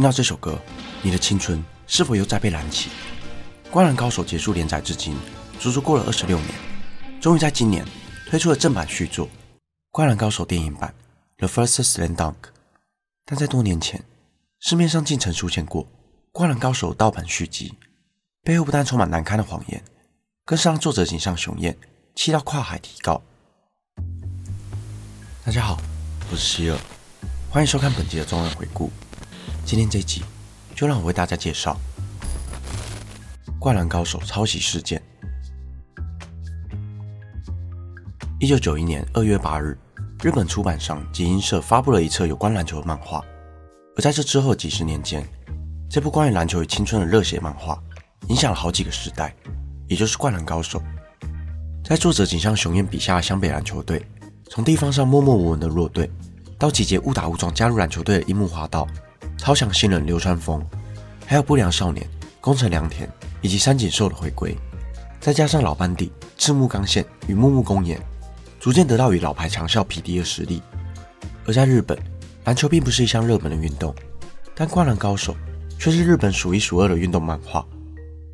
听到这首歌，你的青春是否又再被燃起？《灌篮高手》结束连载至今，足足过了二十六年，终于在今年推出了正版续作《灌篮高手》电影版《The First Slam Dunk》。但在多年前，市面上竟曾出现过《灌篮高手》盗版续集，背后不但充满难堪的谎言，更是让作者井上雄彦气到跨海提告。大家好，我是希尔，欢迎收看本集的综合回顾。今天这集就让我为大家介绍。《灌篮高手》抄袭事件。一九九一年二月八日，日本出版商集英社发布了一册有关篮球的漫画。而在这之后几十年间，这部关于篮球与青春的热血漫画，影响了好几个时代，也就是《灌篮高手》。在作者井上雄彦笔下的湘北篮球队，从地方上默默无闻的弱队，到集结误打误撞加入篮球队的樱木花道、超强新人流川枫，还有不良少年宫城良田。以及三井寿的回归，再加上老班底赤木刚宪与木木公演，逐渐得到与老牌强校匹敌的实力。而在日本，篮球并不是一项热门的运动，但《灌篮高手》却是日本数一数二的运动漫画。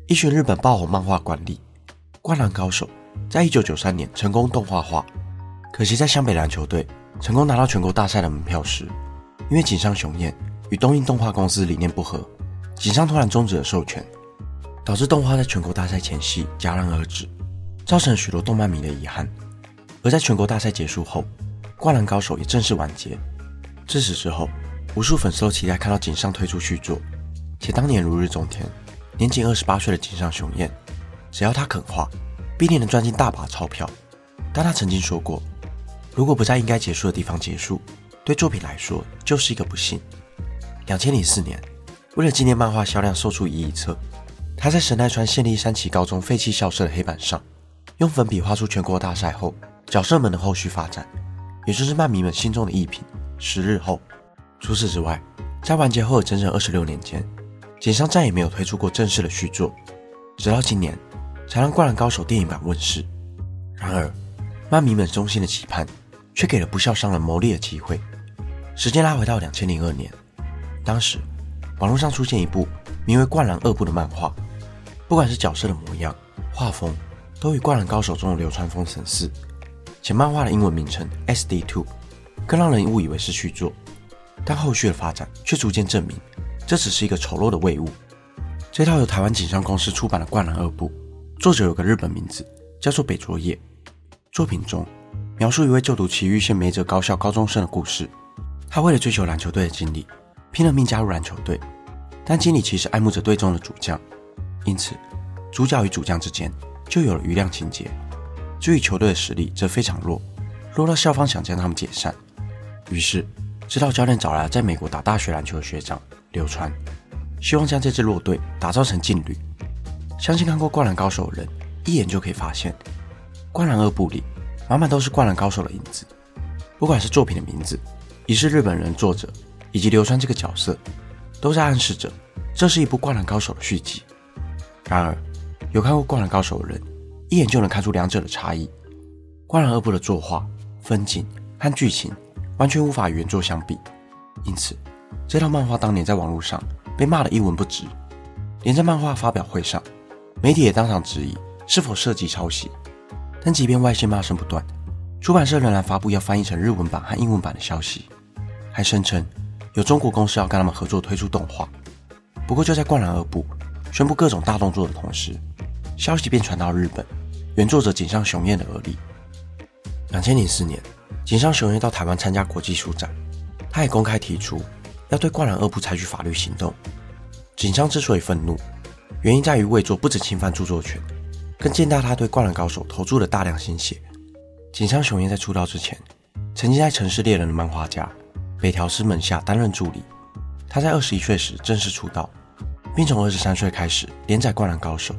依循日本爆红漫画惯例，《灌篮高手》在一九九三年成功动画化。可惜在湘北篮球队成功拿到全国大赛的门票时，因为井上雄彦与东映动画公司理念不合，井上突然终止了授权。导致动画在全国大赛前夕戛然而止，造成许多动漫迷的遗憾。而在全国大赛结束后，《灌篮高手》也正式完结。自此之后，无数粉丝都期待看到井上推出续作。且当年如日中天、年仅二十八岁的井上雄彦，只要他肯画，必定能赚进大把钞票。但他曾经说过，如果不在应该结束的地方结束，对作品来说就是一个不幸。两千零四年，为了纪念漫画销量售出一亿册。他在神奈川县立山崎高中废弃校舍的黑板上，用粉笔画出全国大赛后角色们的后续发展，也就是漫迷们心中的艺品。十日后，除此之外，在完结后的整整二十六年间，井上再也没有推出过正式的续作，直到今年才让《灌篮高手》电影版问世。然而，漫迷们衷心的期盼，却给了不肖商人牟利的机会。时间拉回到两千零二年，当时网络上出现一部名为《灌篮二部》的漫画。不管是角色的模样、画风，都与《灌篮高手》中的流川枫神似，且漫画的英文名称 S D Two 更让人误以为是续作。但后续的发展却逐渐证明，这只是一个丑陋的伪物。这套由台湾锦上公司出版的《灌篮二部》，作者有个日本名字，叫做北卓叶。作品中描述一位就读埼玉县梅泽高校高中生的故事。他为了追求篮球队的经理，拼了命加入篮球队，但经理其实爱慕着队中的主将。因此，主角与主将之间就有了余量情节。至于球队的实力则非常弱，弱到校方想将他们解散。于是，指导教练找来了在美国打大学篮球的学长流川，希望将这支弱队打造成劲旅。相信看过《灌篮高手》的人，一眼就可以发现，《灌篮二部》里满满都是《灌篮高手》的影子。不管是作品的名字，也是日本人作者，以及流川这个角色，都在暗示着这是一部《灌篮高手》的续集。然而，有看过《灌篮高手》的人，一眼就能看出两者的差异。《灌篮二部》的作画、分镜和剧情完全无法与原作相比，因此这套漫画当年在网络上被骂得一文不值。连在漫画发表会上，媒体也当场质疑是否涉及抄袭。但即便外界骂声不断，出版社仍然发布要翻译成日文版和英文版的消息，还声称有中国公司要跟他们合作推出动画。不过，就在《灌篮二部》宣布各种大动作的同时，消息便传到日本原作者井上雄彦的耳里。两千零四年，井上雄彦到台湾参加国际书展，他也公开提出要对《灌篮二部》采取法律行动。井上之所以愤怒，原因在于未作不止侵犯著作权，更践踏他对《灌篮高手》投注的大量心血。井上雄彦在出道之前，曾经在《城市猎人》的漫画家北条司门下担任助理。他在二十一岁时正式出道。并从二十三岁开始连载《灌篮高手》，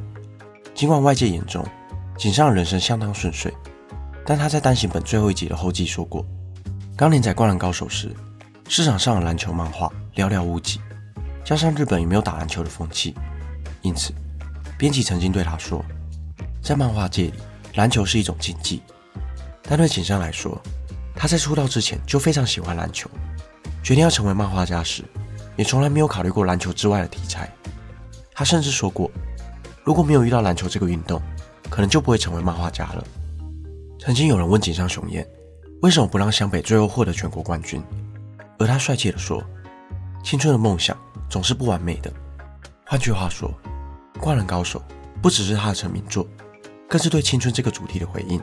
尽管外界眼中井上人生相当顺遂，但他在单行本最后一集的后记说过，刚连载《灌篮高手》时，市场上的篮球漫画寥寥无几，加上日本也没有打篮球的风气，因此编辑曾经对他说，在漫画界里，篮球是一种竞技。但对井上来说，他在出道之前就非常喜欢篮球，决定要成为漫画家时，也从来没有考虑过篮球之外的题材。他甚至说过，如果没有遇到篮球这个运动，可能就不会成为漫画家了。曾经有人问井上雄彦，为什么不让湘北最后获得全国冠军？而他帅气地说：“青春的梦想总是不完美的。换句话说，《灌篮高手》不只是他的成名作，更是对青春这个主题的回应。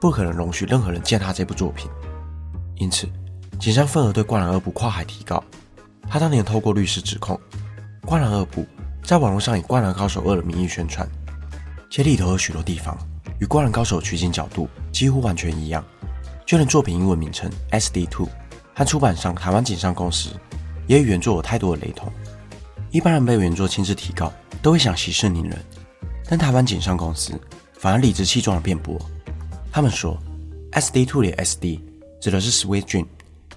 不可能容许任何人践踏这部作品。因此，井上愤而对灌篮二部跨海提告。他当年透过律师指控，灌篮二部在网络上以《灌篮高手二》的名义宣传，且里头有许多地方与《灌篮高手》取景角度几乎完全一样，就连作品英文名称 S D Two 和出版商台湾井上公司也与原作有太多的雷同。一般人被原作亲自提告，都会想息事宁人，但台湾井上公司反而理直气壮地辩驳。他们说 S D Two》里的 SD 指的是 Sweet Dream，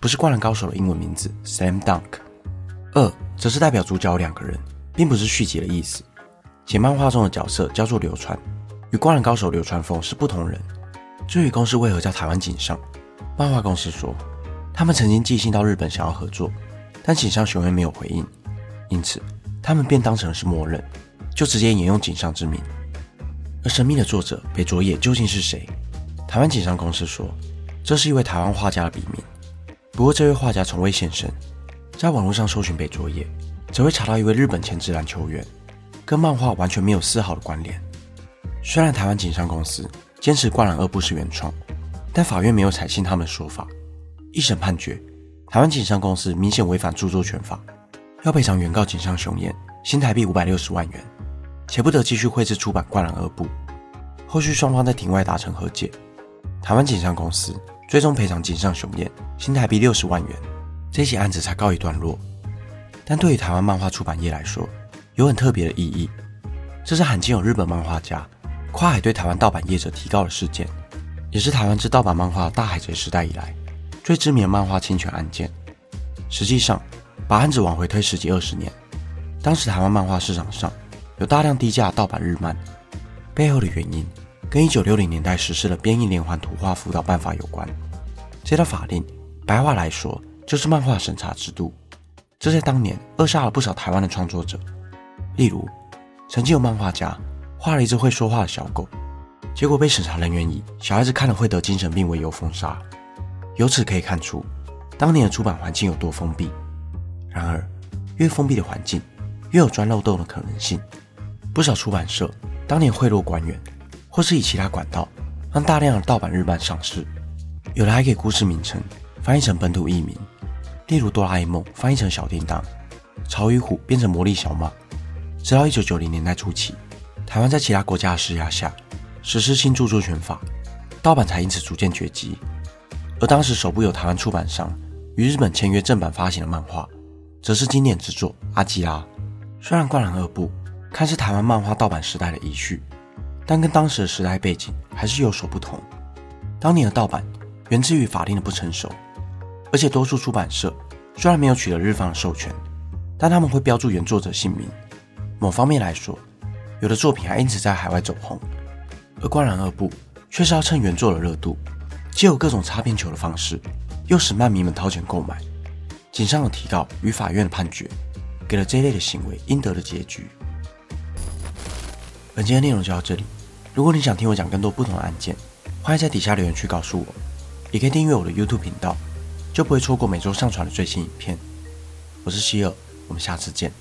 不是《灌篮高手》的英文名字 Slam Dunk。二则是代表主角两个人，并不是续集的意思。且漫画中的角色叫做流川，与《灌篮高手》流川枫是不同人。至于公司为何叫台湾井上，漫画公司说，他们曾经寄信到日本想要合作，但井上雄彦没有回应，因此他们便当成是默认，就直接沿用井上之名。而神秘的作者北卓也究竟是谁？台湾井上公司说，这是一位台湾画家的笔名。不过，这位画家从未现身。在网络上搜寻北卓也，则会查到一位日本前职篮球员，跟漫画完全没有丝毫的关联。虽然台湾井上公司坚持《灌篮二部》是原创，但法院没有采信他们的说法。一审判决，台湾井上公司明显违反著作权法，要赔偿原告井上雄彦新台币五百六十万元，且不得继续绘制出版《灌篮二部》。后续双方在庭外达成和解，台湾锦上公司最终赔偿锦上雄彦新台币六十万元。这起案子才告一段落，但对于台湾漫画出版业来说，有很特别的意义。这是罕见有日本漫画家跨海对台湾盗版业者提告的事件，也是台湾自盗版漫画大海贼时代以来最知名的漫画侵权案件。实际上，把案子往回推十几二十年，当时台湾漫画市场上有大量低价盗版日漫，背后的原因跟1960年代实施的编印连环图画辅导办法有关。这套法令，白话来说，就是漫画审查制度，这在当年扼杀了不少台湾的创作者。例如，曾经有漫画家画了一只会说话的小狗，结果被审查人员以小孩子看了会得精神病为由封杀。由此可以看出，当年的出版环境有多封闭。然而，越封闭的环境，越有钻漏洞的可能性。不少出版社当年贿赂官员，或是以其他管道让大量的盗版日漫上市，有的还给故事名称翻译成本土译名。例如《哆啦 A 梦》翻译成小叮当，《潮与虎》变成魔力小马。直到一九九零年代初期，台湾在其他国家的施压下实施新著作权法，盗版才因此逐渐绝迹。而当时首部由台湾出版商与日本签约正版发行的漫画，则是经典之作《阿基拉》。虽然《灌篮二部》看似台湾漫画盗版时代的遗绪，但跟当时的时代背景还是有所不同。当年的盗版源自于法令的不成熟。而且，多数出版社虽然没有取得日方的授权，但他们会标注原作者姓名。某方面来说，有的作品还因此在海外走红。而《灌篮二部》却是要趁原作的热度，借由各种擦边球的方式，诱使漫迷们掏钱购买。井上的提告与法院的判决，给了这类的行为应得的结局。本期的内容就到这里。如果你想听我讲更多不同的案件，欢迎在底下留言区告诉我，也可以订阅我的 YouTube 频道。就不会错过每周上传的最新影片。我是希尔，我们下次见。